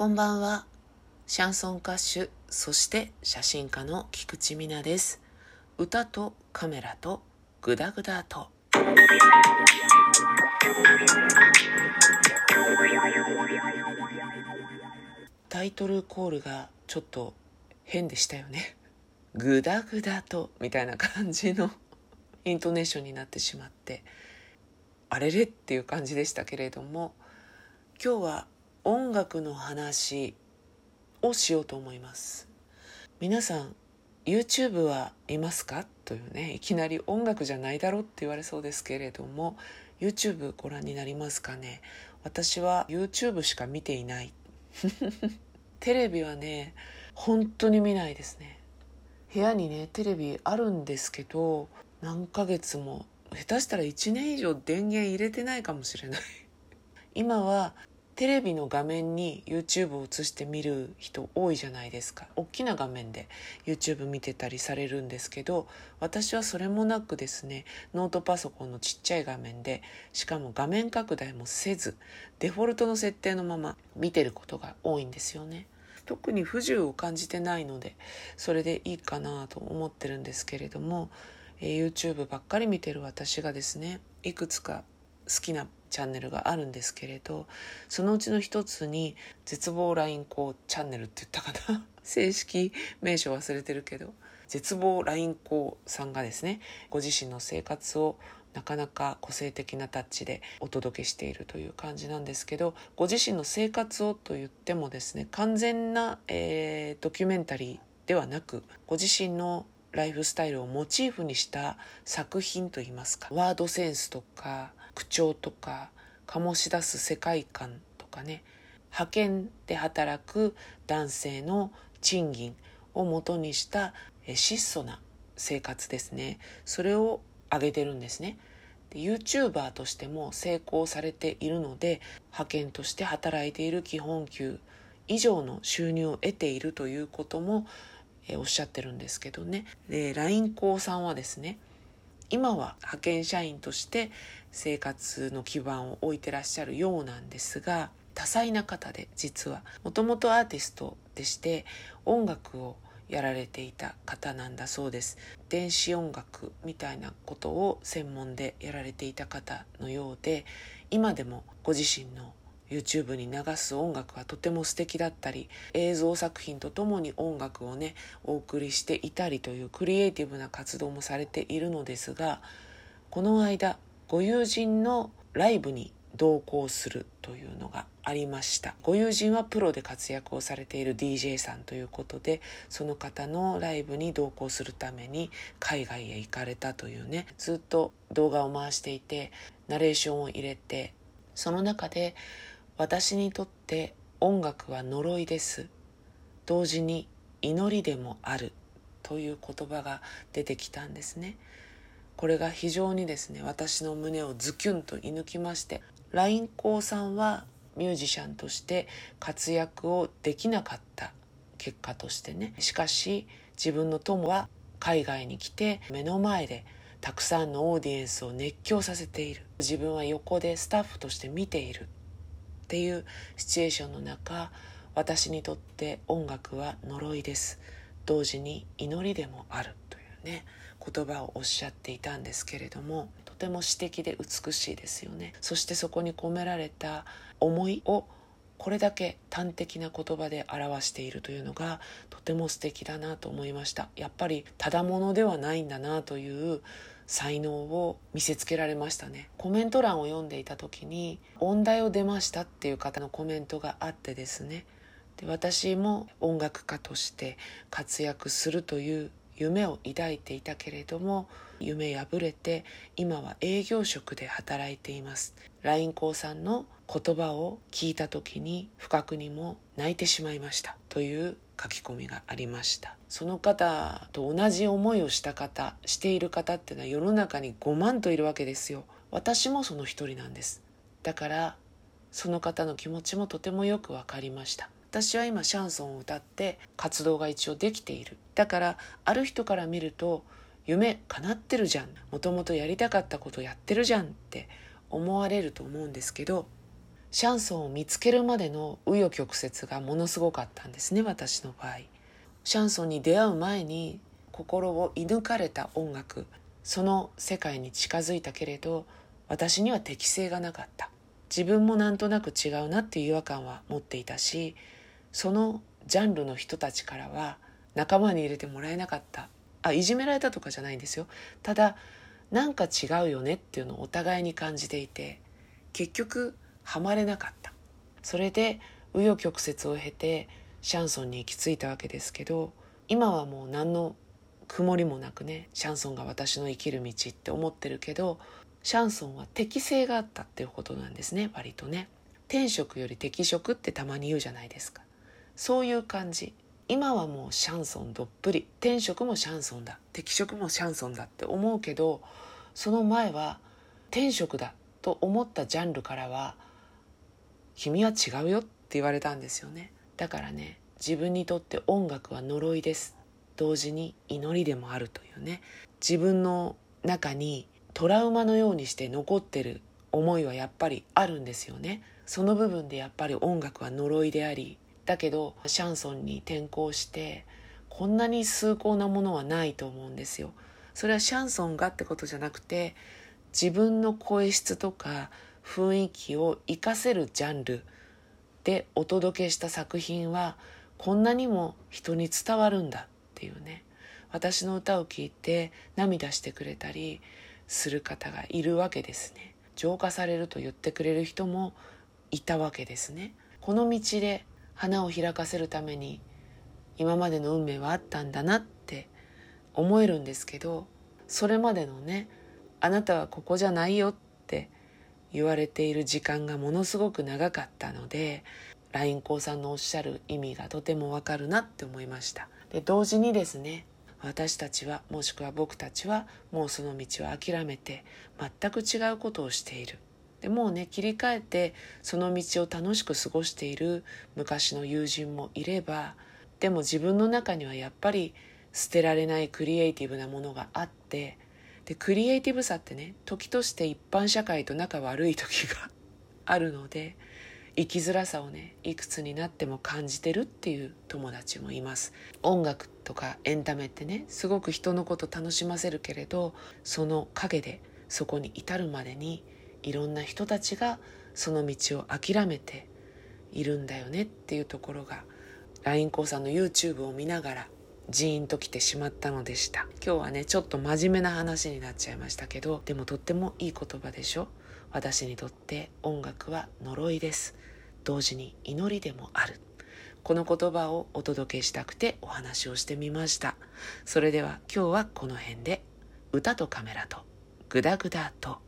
こんばんは。シャンソン歌手、そして写真家の菊池美奈です。歌とカメラとグダグダと。タイトルコールがちょっと変でしたよね。グダグダとみたいな感じのイントネーションになってしまってあれれっていう感じでしたけれども今日は音楽の話をしようと思います。皆さん YouTube はいますか？というねいきなり音楽じゃないだろって言われそうですけれども YouTube ご覧になりますかね？私は YouTube しか見ていない。テレビはね本当に見ないですね。部屋にねテレビあるんですけど何ヶ月も下手したら1年以上電源入れてないかもしれない。今はテレビの画面に YouTube を映して見る人多いじゃないですか。大きな画面で YouTube 見てたりされるんですけど私はそれもなくですねノートパソコンのちっちゃい画面でしかも画面拡大もせずデフォルトの設定のまま見てることが多いんですよね。特に不自由を感じてないのでそれでいいかなと思ってるんですけれども、え、YouTube ばっかり見てる私がですねいくつか好きなチャンネルがあるんですけれどそのうちの一つに「絶望 LINE 校チャンネル」って言ったかな。正式名称忘れてるけど。絶望 LINE 校さんがですねご自身の生活をなかなか個性的なタッチでお届けしているという感じなんですけどご自身の生活をと言ってもですね完全な、えー、ドキュメンタリーではなくご自身のライフスタイルをモチーフにした作品といいますかワードセンスとか口調とか醸し出す世界観とかね。派遣で働く男性の賃金をもとにした質素な生活ですね。それを上げてるんですね。で YouTuber としても成功されているので派遣として働いている基本給以上の収入を得ているということも、えおっしゃってるんですけどね。で LINE 校さんはですね今は派遣社員として生活の基盤を置いてらっしゃるようなんですが多彩な方で実はもともとアーティストでして音楽をやられていた方なんだそうです。電子音楽みたいなことを専門でやられていた方のようで今でもご自身の YouTube に流す音楽はとても素敵だったり映像作品とともに音楽をねお送りしていたりというクリエイティブな活動もされているのですがこの間ご友人のライブに同行するというのがありました。ご友人はプロで活躍をされている DJ さんということでその方のライブに同行するために海外へ行かれたというねずっと動画を回していてナレーションを入れてその中で私にとって音楽は呪いです。同時に祈りでもある。という言葉が出てきたんですね。これが非常にですね私の胸をズキュンと射抜きまして LINE 校さんはミュージシャンとして活躍をできなかった結果としてね。しかし自分の友は海外に来て目の前でたくさんのオーディエンスを熱狂させている。自分は横でスタッフとして見ている。っていうシチュエーションの中私にとって音楽は呪いです。同時に祈りでもあるというね言葉をおっしゃっていたんですけれどもとても詩的で美しいですよね。そしてそこに込められた思いをこれだけ端的な言葉で表しているというのがとても素敵だなと思いました。やっぱりただものではないんだなという才能を見せつけられましたね。コメント欄を読んでいた時に「音大を出ました」っていう方のコメントがあってですね。で私も音楽家として活躍するという夢を抱いていたけれども夢破れて今は営業職で働いています。LINE 校さんの言葉を聞いた時に不覚にも泣いてしまいました。という書き込みがありました。その方と同じ思いをした方している方っていうのは世の中に5万といるわけですよ。私もその一人なんです。だからその方の気持ちもとてもよく分かりました。私は今シャンソンを歌って活動が一応できている。だからある人から見ると夢叶ってるじゃん。もともとやりたかったことやってるじゃんって思われると思うんですけどシャンソンを見つけるまでの紆余曲折がものすごかったんですね私の場合。シャンソンに出会う前に心を射抜かれた音楽その世界に近づいたけれど私には適性がなかった。自分もなんとなく違うなっていう違和感は持っていたしそのジャンルの人たちからは仲間に入れてもらえなかった。あいじめられたとかじゃないんですよ。ただなんか違うよねっていうのをお互いに感じていて結局ハマれなかった。それで紆余曲折を経てシャンソンに行き着いたわけですけど今はもう何の曇りもなくねシャンソンが私の生きる道って思ってるけどシャンソンは適性があったっていうことなんですね割とね。天職より適職ってたまに言うじゃないですか。そういう感じ。今はもうシャンソンどっぷり。天職もシャンソンだ。適職もシャンソンだって思うけどその前は天職だと思ったジャンルからは君は違うよって言われたんですよね。だからね自分にとって音楽は呪いです。同時に祈りでもあるというね。自分の中にトラウマのようにして残ってる思いはやっぱりあるんですよね。その部分でやっぱり音楽は呪いでありだけどシャンソンに転向してこんなに崇高なものはないと思うんですよ。それはシャンソンがってことじゃなくて自分の声質とか雰囲気を活かせるジャンルでお届けした作品はこんなにも人に伝わるんだっていうね。私の歌を聴いて涙してくれたりする方がいるわけですね。浄化されると言ってくれる人もいたわけですね。この道で花を開かせるために今までの運命はあったんだなって思えるんですけどそれまでのねあなたはここじゃないよって言われている時間がものすごく長かったので LINE 校さんのおっしゃる意味がとてもわかるなって思いました。で同時にですね私たちはもしくは僕たちはもうその道を諦めて全く違うことをしている。でもうね切り替えてその道を楽しく過ごしている昔の友人もいればでも自分の中にはやっぱり捨てられないクリエイティブなものがあってでクリエイティブさってね時として一般社会と仲悪い時が あるので生きづらさをねいくつになっても感じてるっていう友達もいます。音楽とかエンタメってねすごく人のこと楽しませるけれどその陰でそこに至るまでにいろんな人たちがその道を諦めているんだよねっていうところが LINE コーさんの YouTube を見ながらジーンときてしまったのでした。今日はねちょっと真面目な話になっちゃいましたけどでもとってもいい言葉でしょ？私にとって音楽は呪いです。同時に祈りでもある。この言葉をお届けしたくてお話をしてみました。それでは今日はこの辺で。歌とカメラとグダグダと。